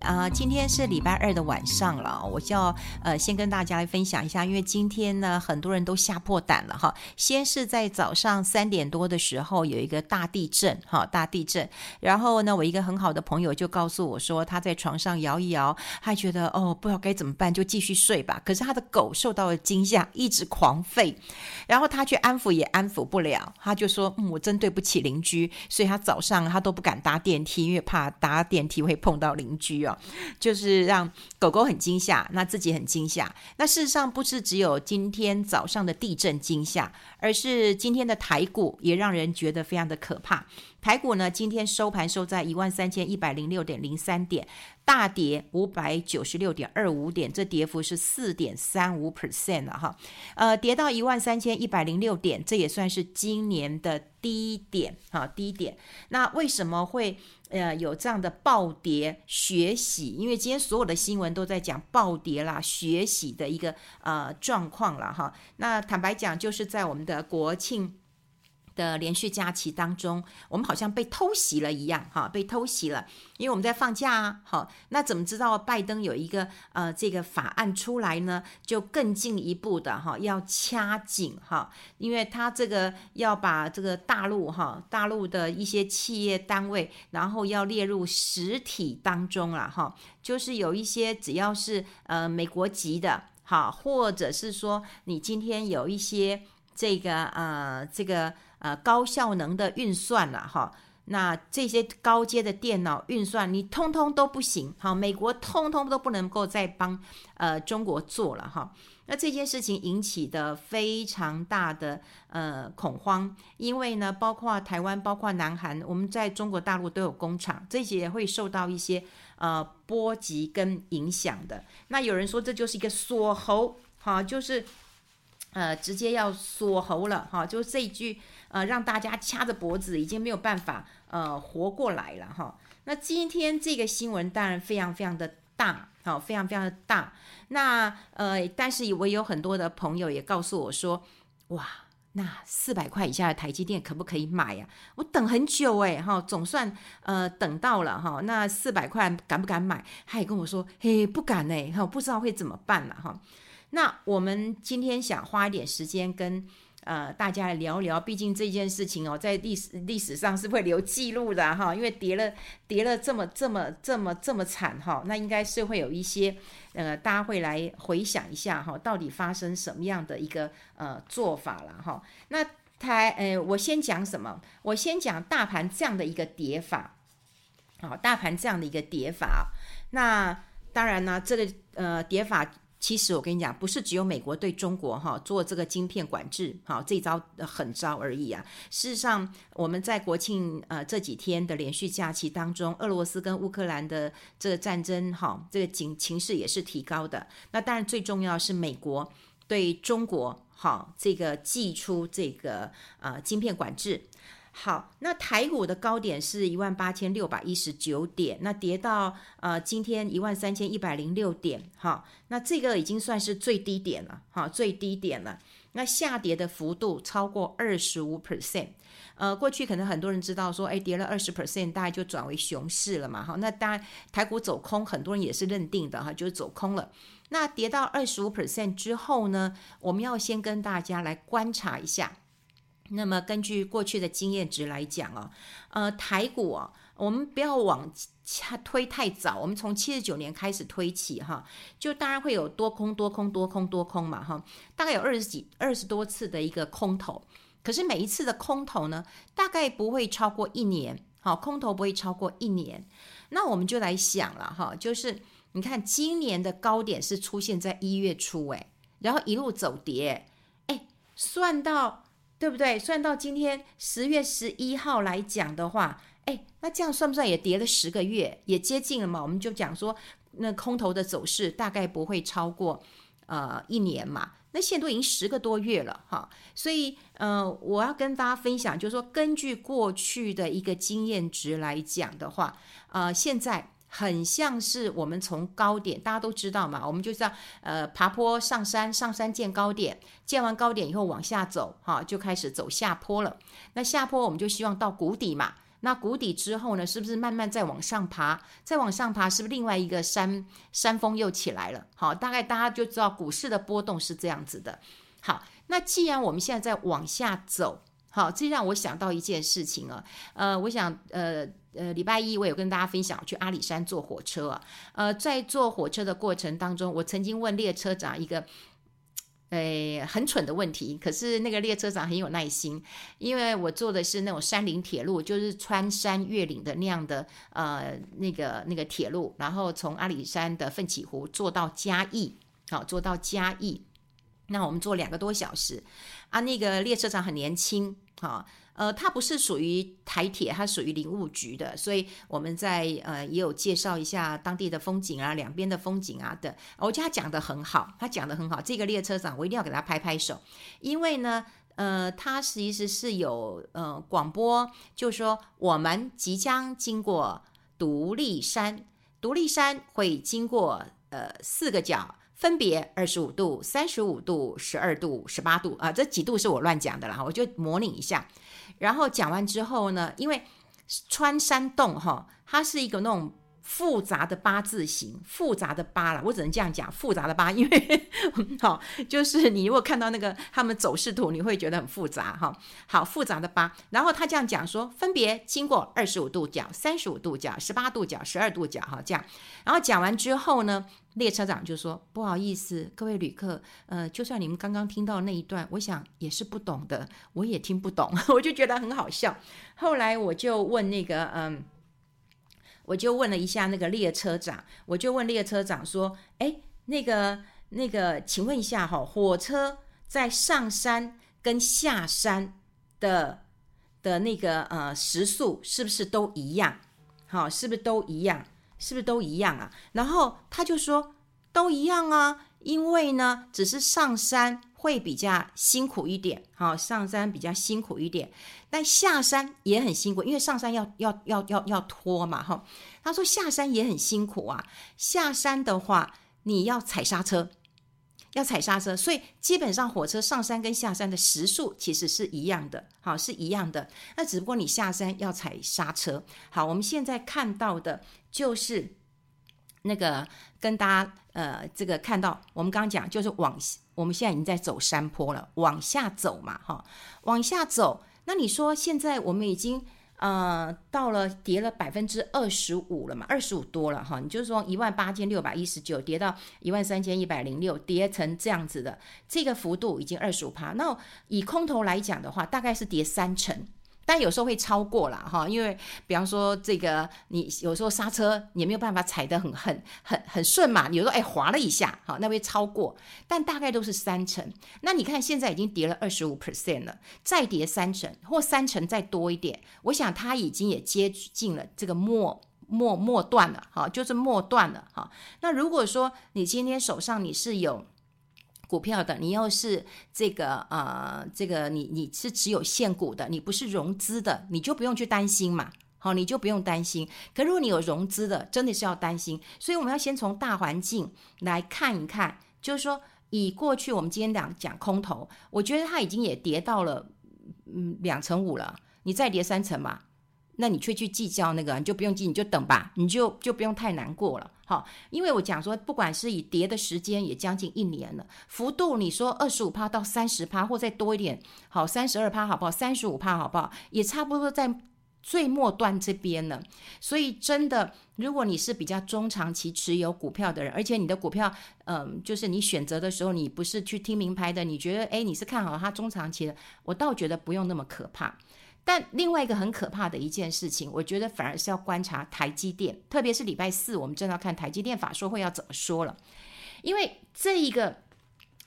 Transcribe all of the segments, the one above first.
啊、今天是礼拜二的晚上了，我就要呃先跟大家来分享一下，因为今天呢很多人都吓破胆了哈。先是在早上三点多的时候有一个大地震哈，大地震，然后呢我一个很好的朋友就告诉我说他在床上摇一摇，他觉得哦不知道该怎么办，就继续睡吧。可是他的狗受到了惊吓，一直狂吠，然后他去安抚也安抚不了，他就说嗯我真对不起邻居，所以他早上他都不敢搭电梯，因为怕搭电梯会碰到邻居哦。就是让狗狗很惊吓，那自己很惊吓。那事实上不是只有今天早上的地震惊吓，而是今天的台股也让人觉得非常的可怕。台股呢，今天收盘收在一万三千一百零六点零三点，大跌五百九十六点二五点，这跌幅是四点三五 percent 了哈。呃，跌到一万三千一百零六点，这也算是今年的低点哈，低点。那为什么会呃有这样的暴跌血洗？因为今天所有的新闻都在讲暴跌啦、血洗的一个呃状况了哈。那坦白讲，就是在我们的国庆。的连续假期当中，我们好像被偷袭了一样，哈，被偷袭了，因为我们在放假啊，好，那怎么知道拜登有一个呃这个法案出来呢？就更进一步的哈，要掐紧哈，因为他这个要把这个大陆哈，大陆的一些企业单位，然后要列入实体当中了哈，就是有一些只要是呃美国籍的，好，或者是说你今天有一些这个呃这个。呃，高效能的运算了哈，那这些高阶的电脑运算你通通都不行，好，美国通通都不能够再帮呃中国做了哈。那这件事情引起的非常大的呃恐慌，因为呢，包括台湾，包括南韩，我们在中国大陆都有工厂，这些也会受到一些呃波及跟影响的。那有人说这就是一个锁喉，哈，就是呃直接要锁喉了哈，就这一句。呃，让大家掐着脖子，已经没有办法呃活过来了哈。那今天这个新闻当然非常非常的大，好，非常非常的大。那呃，但是我有很多的朋友也告诉我说，哇，那四百块以下的台积电可不可以买呀？我等很久诶，哈，总算呃等到了哈。那四百块敢不敢买？他也跟我说，嘿，不敢诶，哈，不知道会怎么办了哈。那我们今天想花一点时间跟。呃，大家来聊聊，毕竟这件事情哦，在历史历史上是会留记录的哈，因为跌了跌了这么这么这么这么惨哈，那应该是会有一些呃，大家会来回想一下哈，到底发生什么样的一个呃做法了哈。那台呃，我先讲什么？我先讲大盘这样的一个跌法，好，大盘这样的一个跌法，那当然呢，这个呃跌法。其实我跟你讲，不是只有美国对中国哈做这个晶片管制，哈这招狠招而已啊。事实上，我们在国庆呃这几天的连续假期当中，俄罗斯跟乌克兰的这个战争哈，这个情情势也是提高的。那当然最重要是美国对中国哈这个祭出这个呃晶片管制。好，那台股的高点是一万八千六百一十九点，那跌到呃今天一万三千一百零六点，哈，那这个已经算是最低点了，哈，最低点了。那下跌的幅度超过二十五 percent，呃，过去可能很多人知道说，哎，跌了二十 percent，大概就转为熊市了嘛，哈，那当然台股走空，很多人也是认定的哈，就是走空了。那跌到二十五 percent 之后呢，我们要先跟大家来观察一下。那么根据过去的经验值来讲哦，呃，台股哦，我们不要往下推太早，我们从七十九年开始推起哈，就当然会有多空多空多空多空嘛哈，大概有二十几二十多次的一个空头，可是每一次的空头呢，大概不会超过一年，好，空头不会超过一年，那我们就来想了哈，就是你看今年的高点是出现在一月初诶，然后一路走跌，诶，算到。对不对？算到今天十月十一号来讲的话，哎，那这样算不算也跌了十个月，也接近了嘛？我们就讲说，那空头的走势大概不会超过呃一年嘛。那现在都已经十个多月了哈，所以呃，我要跟大家分享，就是说根据过去的一个经验值来讲的话，呃，现在很像是我们从高点，大家都知道嘛，我们就是要呃爬坡上山，上山见高点，见完高点以后往下走，哈，就开始走下坡了。那下坡我们就希望到谷底嘛。那谷底之后呢，是不是慢慢再往上爬？再往上爬，是不是另外一个山山峰又起来了？好，大概大家就知道股市的波动是这样子的。好，那既然我们现在在往下走，好，这让我想到一件事情啊。呃，我想，呃呃，礼拜一我有跟大家分享去阿里山坐火车啊。呃，在坐火车的过程当中，我曾经问列车长一个。诶，很蠢的问题，可是那个列车长很有耐心，因为我坐的是那种山林铁路，就是穿山越岭的那样的呃那个那个铁路，然后从阿里山的奋起湖坐到嘉义，好，坐到嘉义，那我们坐两个多小时，啊，那个列车长很年轻，好。呃，它不是属于台铁，它属于林务局的，所以我们在呃也有介绍一下当地的风景啊，两边的风景啊的。我觉得他讲得很好，他讲得很好。这个列车长我一定要给他拍拍手，因为呢，呃，他其实是有呃广播，就说我们即将经过独立山，独立山会经过呃四个角。分别二十五度、三十五度、十二度、十八度啊，这几度是我乱讲的啦，我就模拟一下。然后讲完之后呢，因为穿山洞哈，它是一个那种。复杂的八字形，复杂的八了，我只能这样讲，复杂的八，因为好，就是你如果看到那个他们走势图，你会觉得很复杂哈。好，复杂的八，然后他这样讲说，分别经过二十五度角、三十五度角、十八度角、十二度角，哈，这样。然后讲完之后呢，列车长就说：“不好意思，各位旅客，呃，就算你们刚刚听到那一段，我想也是不懂的，我也听不懂。”我就觉得很好笑。后来我就问那个，嗯。我就问了一下那个列车长，我就问列车长说：“哎，那个那个，请问一下哈，火车在上山跟下山的的那个呃时速是不是都一样？好，是不是都一样？是不是都一样啊？”然后他就说：“都一样啊，因为呢，只是上山。”会比较辛苦一点，好，上山比较辛苦一点，但下山也很辛苦，因为上山要要要要要拖嘛，哈。他说下山也很辛苦啊，下山的话你要踩刹车，要踩刹车，所以基本上火车上山跟下山的时速其实是一样的，好，是一样的，那只不过你下山要踩刹车。好，我们现在看到的就是那个跟大家呃这个看到，我们刚刚讲就是往。我们现在已经在走山坡了，往下走嘛，哈，往下走。那你说现在我们已经呃到了跌了百分之二十五了嘛，二十五多了哈。你就是说一万八千六百一十九跌到一万三千一百零六，跌成这样子的，这个幅度已经二十五趴。那以空头来讲的话，大概是跌三成。但有时候会超过了哈，因为比方说这个你有时候刹车你也没有办法踩得很很很很顺嘛，有时候哎滑了一下，好，那会超过，但大概都是三成。那你看现在已经跌了二十五 percent 了，再跌三成或三成再多一点，我想它已经也接近了这个末末末段了，哈，就是末段了哈。那如果说你今天手上你是有。股票的，你要是这个呃，这个你你是只有现股的，你不是融资的，你就不用去担心嘛，好，你就不用担心。可如果你有融资的，真的是要担心。所以我们要先从大环境来看一看，就是说以过去我们今天讲讲空头，我觉得它已经也跌到了嗯两成五了，你再跌三成吧。那你却去计较那个，你就不用计，你就等吧，你就就不用太难过了，好，因为我讲说，不管是以跌的时间也将近一年了，幅度你说二十五趴到三十趴，或再多一点，好，三十二趴好不好？三十五趴好不好？也差不多在最末端这边了。所以真的，如果你是比较中长期持有股票的人，而且你的股票，嗯，就是你选择的时候，你不是去听名牌的，你觉得诶，你是看好它中长期的，我倒觉得不用那么可怕。但另外一个很可怕的一件事情，我觉得反而是要观察台积电，特别是礼拜四，我们正要看台积电法说会要怎么说了。因为这一个，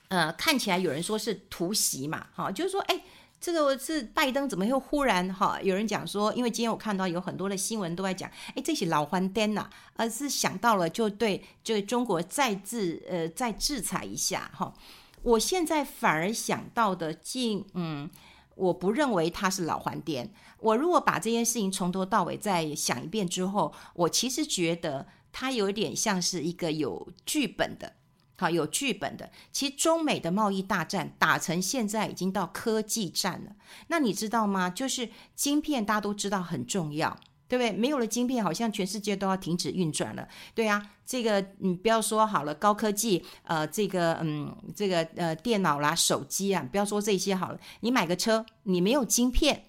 呃，看起来有人说是突袭嘛，哈，就是说，哎，这个是拜登怎么又忽然哈？有人讲说，因为今天我看到有很多的新闻都在讲，哎，这些老番颠呐，而是想到了就对，就中国再制呃再制裁一下哈。我现在反而想到的，近嗯。我不认为它是老还店。我如果把这件事情从头到尾再想一遍之后，我其实觉得它有点像是一个有剧本的，好，有剧本的。其实中美的贸易大战打成现在已经到科技战了。那你知道吗？就是晶片，大家都知道很重要。对不对？没有了晶片，好像全世界都要停止运转了。对啊，这个你不要说好了，高科技，呃，这个嗯，这个呃，电脑啦、手机啊，不要说这些好了。你买个车，你没有晶片，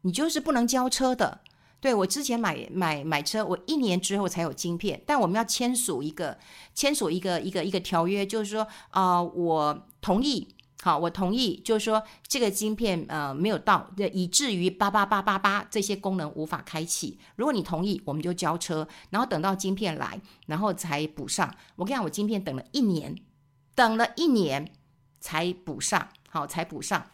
你就是不能交车的。对，我之前买买买车，我一年之后才有晶片，但我们要签署一个签署一个一个一个条约，就是说啊、我同意。好，我同意，就是说这个晶片呃没有到，以至于八八八八八这些功能无法开启。如果你同意，我们就交车，然后等到晶片来，然后才补上。我跟你讲，我晶片等了一年，等了一年才补上，好，才补上。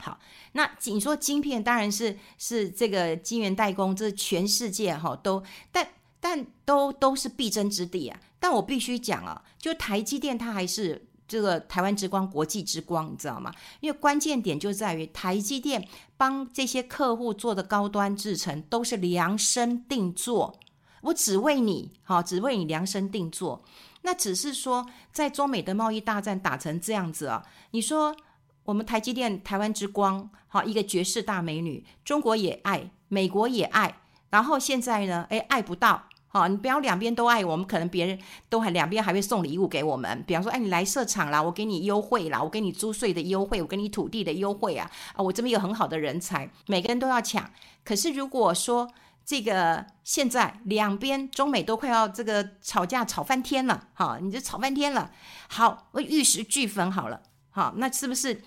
好，那你说晶片当然是是这个晶圆代工，这全世界哈都，但但都都是必争之地啊。但我必须讲啊，就台积电它还是。这个台湾之光，国际之光，你知道吗？因为关键点就在于台积电帮这些客户做的高端制程都是量身定做，我只为你，好，只为你量身定做。那只是说，在中美的贸易大战打成这样子啊，你说我们台积电台湾之光，好，一个绝世大美女，中国也爱，美国也爱，然后现在呢，诶，爱不到。好，你不要两边都爱我们，可能别人都还两边还会送礼物给我们，比方说，哎，你来设厂啦，我给你优惠啦，我给你租税的优惠，我给你土地的优惠啊，啊，我这边有很好的人才，每个人都要抢。可是如果说这个现在两边中美都快要这个吵架吵翻天了，哈，你就吵翻天了，好，玉石俱焚好了，好，那是不是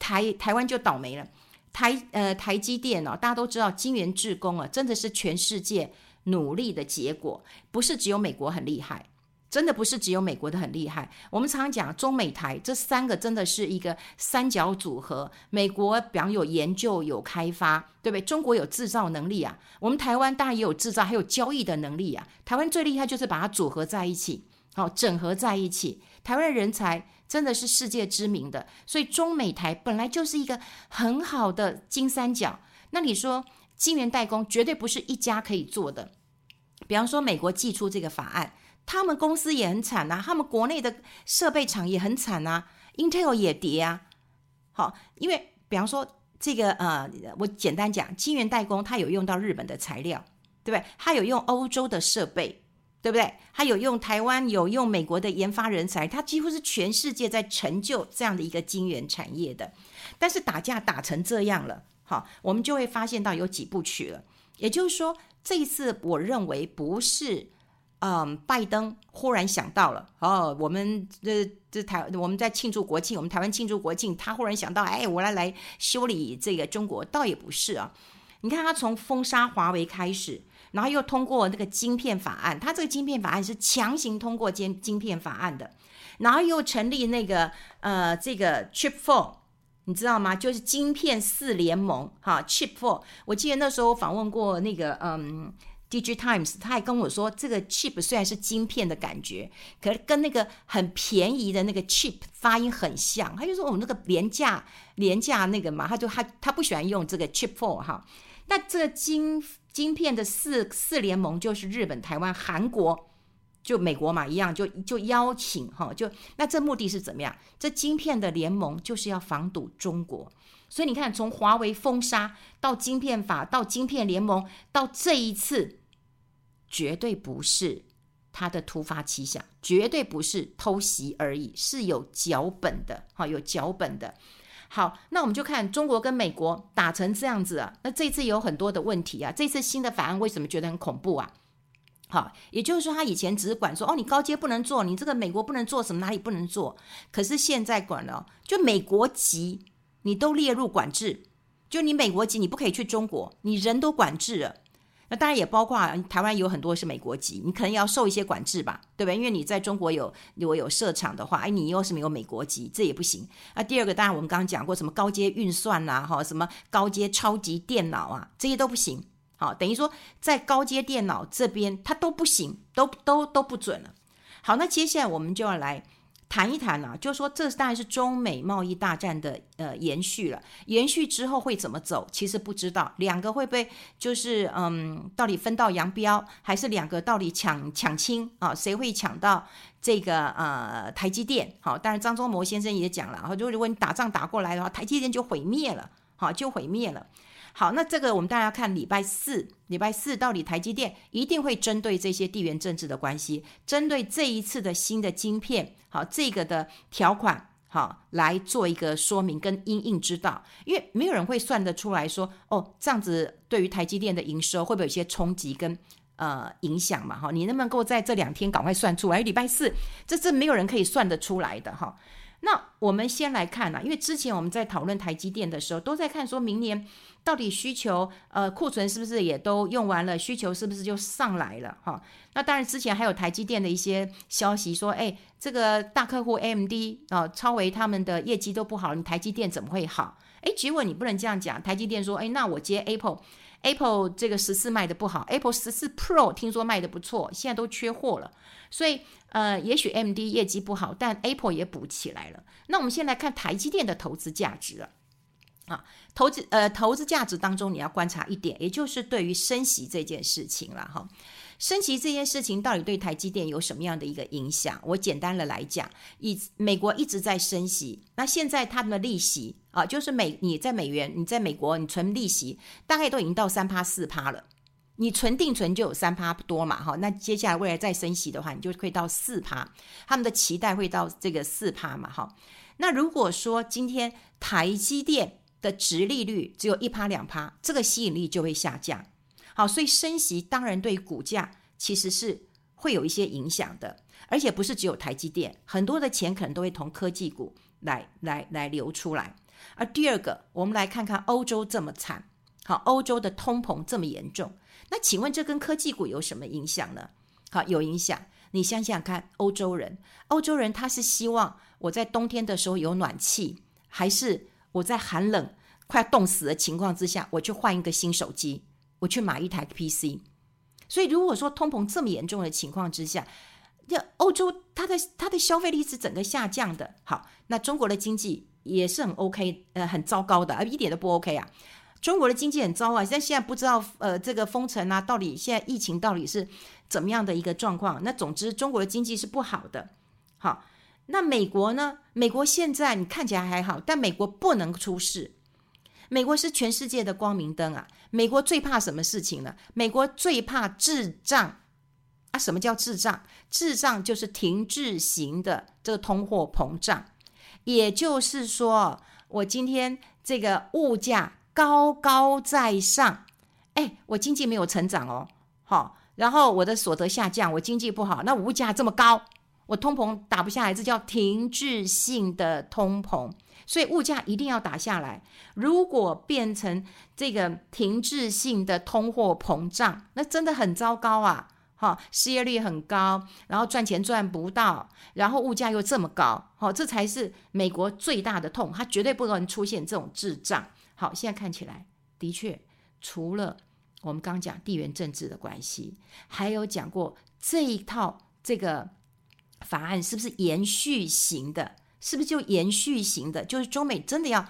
台台湾就倒霉了？台呃台积电哦，大家都知道晶圆制工啊，真的是全世界。努力的结果不是只有美国很厉害，真的不是只有美国的很厉害。我们常常讲中美台这三个真的是一个三角组合。美国比方有研究有开发，对不对？中国有制造能力啊，我们台湾当然也有制造，还有交易的能力啊。台湾最厉害就是把它组合在一起，好，整合在一起。台湾人才真的是世界知名的，所以中美台本来就是一个很好的金三角。那你说？晶圆代工绝对不是一家可以做的。比方说，美国寄出这个法案，他们公司也很惨呐，他们国内的设备厂也很惨呐，Intel 也跌啊。好，因为比方说这个呃，我简单讲，晶圆代工它有用到日本的材料，对不对？它有用欧洲的设备，对不对？它有用台湾，有用美国的研发人才，它几乎是全世界在成就这样的一个晶圆产业的。但是打架打成这样了。好，我们就会发现到有几部曲了。也就是说，这一次我认为不是，嗯，拜登忽然想到了，哦，我们这这台我们在庆祝国庆，我们台湾庆祝国庆，他忽然想到，哎，我来来修理这个中国，倒也不是啊。你看他从封杀华为开始，然后又通过那个晶片法案，他这个晶片法案是强行通过晶晶片法案的，然后又成立那个呃这个 Chip Four。你知道吗？就是晶片四联盟，哈，Chip Four。我记得那时候访问过那个嗯，DigiTimes，他还跟我说，这个 Chip 虽然是晶片的感觉，可是跟那个很便宜的那个 Chip 发音很像。他就说我们那个廉价廉价那个嘛，他就他他不喜欢用这个 Chip Four 哈。那这个晶晶片的四四联盟就是日本、台湾、韩国。就美国嘛一样，就就邀请哈，就那这目的是怎么样？这晶片的联盟就是要防堵中国，所以你看，从华为封杀到晶片法，到晶片联盟，到这一次，绝对不是他的突发奇想，绝对不是偷袭而已，是有脚本的，哈，有脚本的。好，那我们就看中国跟美国打成这样子啊，那这次有很多的问题啊，这次新的法案为什么觉得很恐怖啊？好，也就是说，他以前只是管说，哦，你高阶不能做，你这个美国不能做什么，哪里不能做？可是现在管了，就美国籍你都列入管制，就你美国籍你不可以去中国，你人都管制了。那当然也包括台湾有很多是美国籍，你可能要受一些管制吧，对不对？因为你在中国有如果有设厂的话，哎，你又是没有美国籍，这也不行。那第二个，当然我们刚刚讲过什么高阶运算呐，哈，什么高阶超级电脑啊，这些都不行。好，等于说在高阶电脑这边它都不行，都都都不准了。好，那接下来我们就要来谈一谈啊，就是说这当然是中美贸易大战的呃延续了，延续之后会怎么走，其实不知道，两个会不会就是嗯，到底分道扬镳，还是两个到底抢抢亲啊？谁会抢到这个呃台积电？好，当然张忠谋先生也讲了，然后就如果你打仗打过来的话，台积电就毁灭了，好，就毁灭了。好，那这个我们大家看礼拜四，礼拜四到底台积电一定会针对这些地缘政治的关系，针对这一次的新的晶片，好，这个的条款，好，来做一个说明跟因应之道，因为没有人会算得出来说，哦，这样子对于台积电的营收会不会有一些冲击跟呃影响嘛？哈，你能不能够在这两天赶快算出来？礼拜四，这是没有人可以算得出来的哈。那我们先来看啊，因为之前我们在讨论台积电的时候，都在看说明年。到底需求呃库存是不是也都用完了？需求是不是就上来了？哈，那当然之前还有台积电的一些消息说，哎，这个大客户 AMD 啊、哦，超维他们的业绩都不好，你台积电怎么会好？哎，结果你不能这样讲，台积电说，哎，那我接 Apple，Apple 这个十四卖的不好，Apple 十四 Pro 听说卖的不错，现在都缺货了，所以呃，也许 MD 业绩不好，但 Apple 也补起来了。那我们先来看台积电的投资价值了。啊，投资呃，投资价值当中你要观察一点，也就是对于升息这件事情了哈。升息这件事情到底对台积电有什么样的一个影响？我简单的来讲，以美国一直在升息，那现在他们的利息啊，就是美你在美元，你在美国你存利息，大概都已经到三趴四趴了，你存定存就有三趴多嘛哈，那接下来未来再升息的话，你就会到四趴，他们的期待会到这个四趴嘛哈。那如果说今天台积电的殖利率只有一趴两趴，这个吸引力就会下降。好，所以升息当然对股价其实是会有一些影响的，而且不是只有台积电，很多的钱可能都会从科技股来来来流出来。而第二个，我们来看看欧洲这么惨，好，欧洲的通膨这么严重，那请问这跟科技股有什么影响呢？好，有影响。你想想看，欧洲人，欧洲人他是希望我在冬天的时候有暖气，还是？我在寒冷、快冻死的情况之下，我去换一个新手机，我去买一台 PC。所以，如果说通膨这么严重的情况之下，这欧洲它的它的消费力是整个下降的。好，那中国的经济也是很 OK，呃，很糟糕的，而一点都不 OK 啊。中国的经济很糟啊，但现在不知道呃这个封城啊，到底现在疫情到底是怎么样的一个状况？那总之，中国的经济是不好的。好。那美国呢？美国现在你看起来还好，但美国不能出事。美国是全世界的光明灯啊！美国最怕什么事情呢？美国最怕滞胀啊！什么叫滞胀？滞胀就是停滞型的这个通货膨胀，也就是说，我今天这个物价高高在上，哎，我经济没有成长哦，好，然后我的所得下降，我经济不好，那物价这么高。我通膨打不下来，这叫停滞性的通膨，所以物价一定要打下来。如果变成这个停滞性的通货膨胀，那真的很糟糕啊！哈，失业率很高，然后赚钱赚不到，然后物价又这么高，好，这才是美国最大的痛，它绝对不能出现这种滞胀。好，现在看起来的确，除了我们刚讲地缘政治的关系，还有讲过这一套这个。法案是不是延续型的？是不是就延续型的？就是中美真的要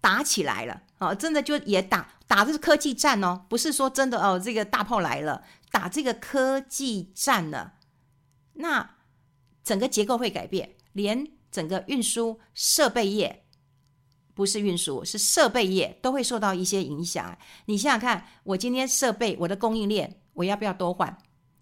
打起来了哦，真的就也打打的是科技战哦，不是说真的哦，这个大炮来了，打这个科技战了，那整个结构会改变，连整个运输设备业，不是运输，是设备业都会受到一些影响。你想想看，我今天设备我的供应链，我要不要都换？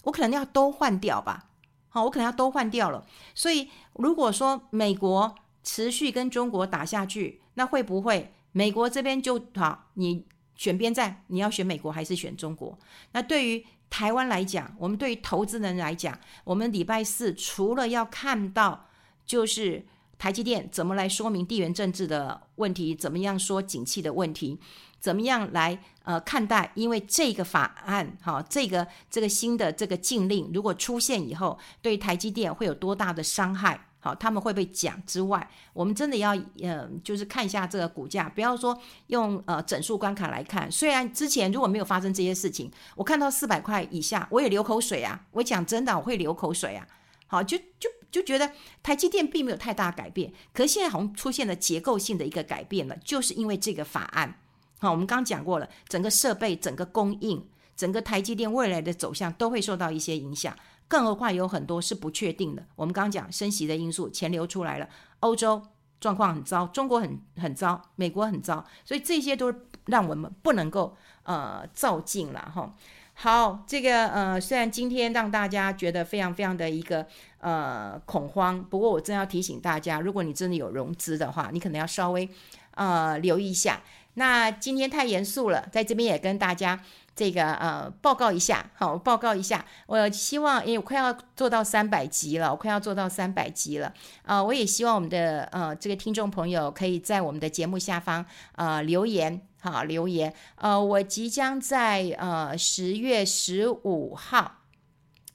我可能要都换掉吧。好，我可能要都换掉了。所以，如果说美国持续跟中国打下去，那会不会美国这边就好？你选边站，你要选美国还是选中国？那对于台湾来讲，我们对于投资人来讲，我们礼拜四除了要看到就是台积电怎么来说明地缘政治的问题，怎么样说景气的问题。怎么样来呃看待？因为这个法案哈，这个这个新的这个禁令如果出现以后，对台积电会有多大的伤害？好，他们会不会讲之外，我们真的要呃，就是看一下这个股价，不要说用呃整数关卡来看。虽然之前如果没有发生这些事情，我看到四百块以下，我也流口水啊。我讲真的，我会流口水啊。好，就就就觉得台积电并没有太大改变，可现在好像出现了结构性的一个改变了，就是因为这个法案。好，我们刚刚讲过了，整个设备、整个供应、整个台积电未来的走向都会受到一些影响，更何况有很多是不确定的。我们刚刚讲升息的因素，钱流出来了，欧洲状况很糟，中国很很糟，美国很糟，所以这些都让我们不能够呃躁进了哈。好，这个呃虽然今天让大家觉得非常非常的一个呃恐慌，不过我真要提醒大家，如果你真的有融资的话，你可能要稍微呃留意一下。那今天太严肃了，在这边也跟大家这个呃报告一下，好，报告一下。我希望，因为我快要做到三百集了，我快要做到三百集了，呃，我也希望我们的呃这个听众朋友可以在我们的节目下方呃留言，好，留言。呃，我即将在呃十月十五号，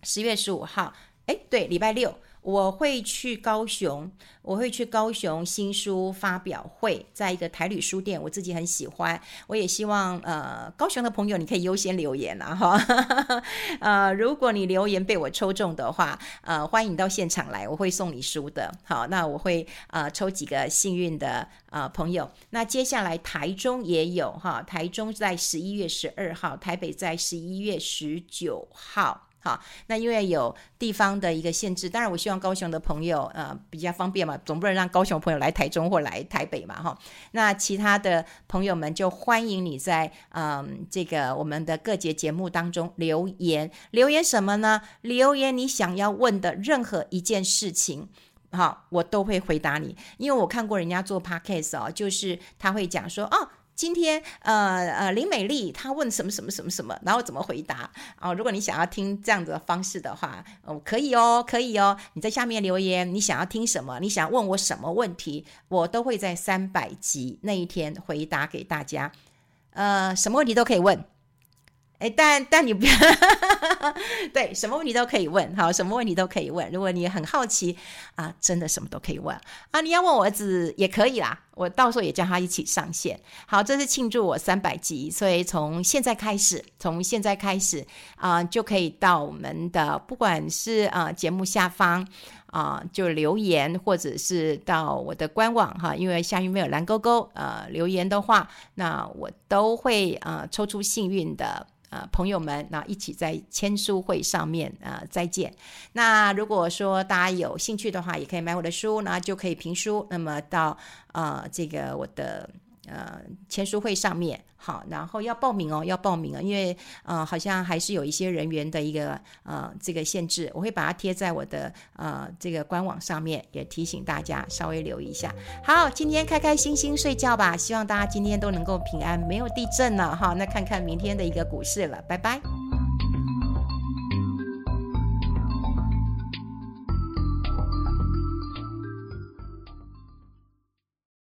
十月十五号，哎，对，礼拜六。我会去高雄，我会去高雄新书发表会，在一个台旅书店，我自己很喜欢，我也希望呃高雄的朋友你可以优先留言了哈，呃如果你留言被我抽中的话，呃欢迎到现场来，我会送你书的，好，那我会呃抽几个幸运的呃朋友，那接下来台中也有哈，台中在十一月十二号，台北在十一月十九号。好，那因为有地方的一个限制，当然我希望高雄的朋友呃比较方便嘛，总不能让高雄朋友来台中或来台北嘛哈。那其他的朋友们就欢迎你在嗯、呃、这个我们的各节节目当中留言，留言什么呢？留言你想要问的任何一件事情，好，我都会回答你，因为我看过人家做 podcast 哦，就是他会讲说哦。今天，呃呃，林美丽她问什么什么什么什么，然后怎么回答啊、哦？如果你想要听这样子的方式的话，哦，可以哦，可以哦。你在下面留言，你想要听什么？你想问我什么问题？我都会在三百集那一天回答给大家。呃，什么问题都可以问。哎，但但你不要，对，什么问题都可以问，好，什么问题都可以问。如果你很好奇啊，真的什么都可以问啊，你要问我儿子也可以啦，我到时候也叫他一起上线。好，这是庆祝我三百集，所以从现在开始，从现在开始啊，就可以到我们的不管是啊节目下方啊就留言，或者是到我的官网哈，因为下面没有蓝勾勾，呃，留言的话，那我都会啊抽出幸运的。呃，朋友们，那一起在签书会上面呃再见。那如果说大家有兴趣的话，也可以买我的书，那就可以评书。那么到呃这个我的。呃，签书会上面好，然后要报名哦，要报名啊，因为呃，好像还是有一些人员的一个呃这个限制，我会把它贴在我的呃这个官网上面，也提醒大家稍微留意一下。好，今天开开心心睡觉吧，希望大家今天都能够平安，没有地震了哈，那看看明天的一个股市了，拜拜。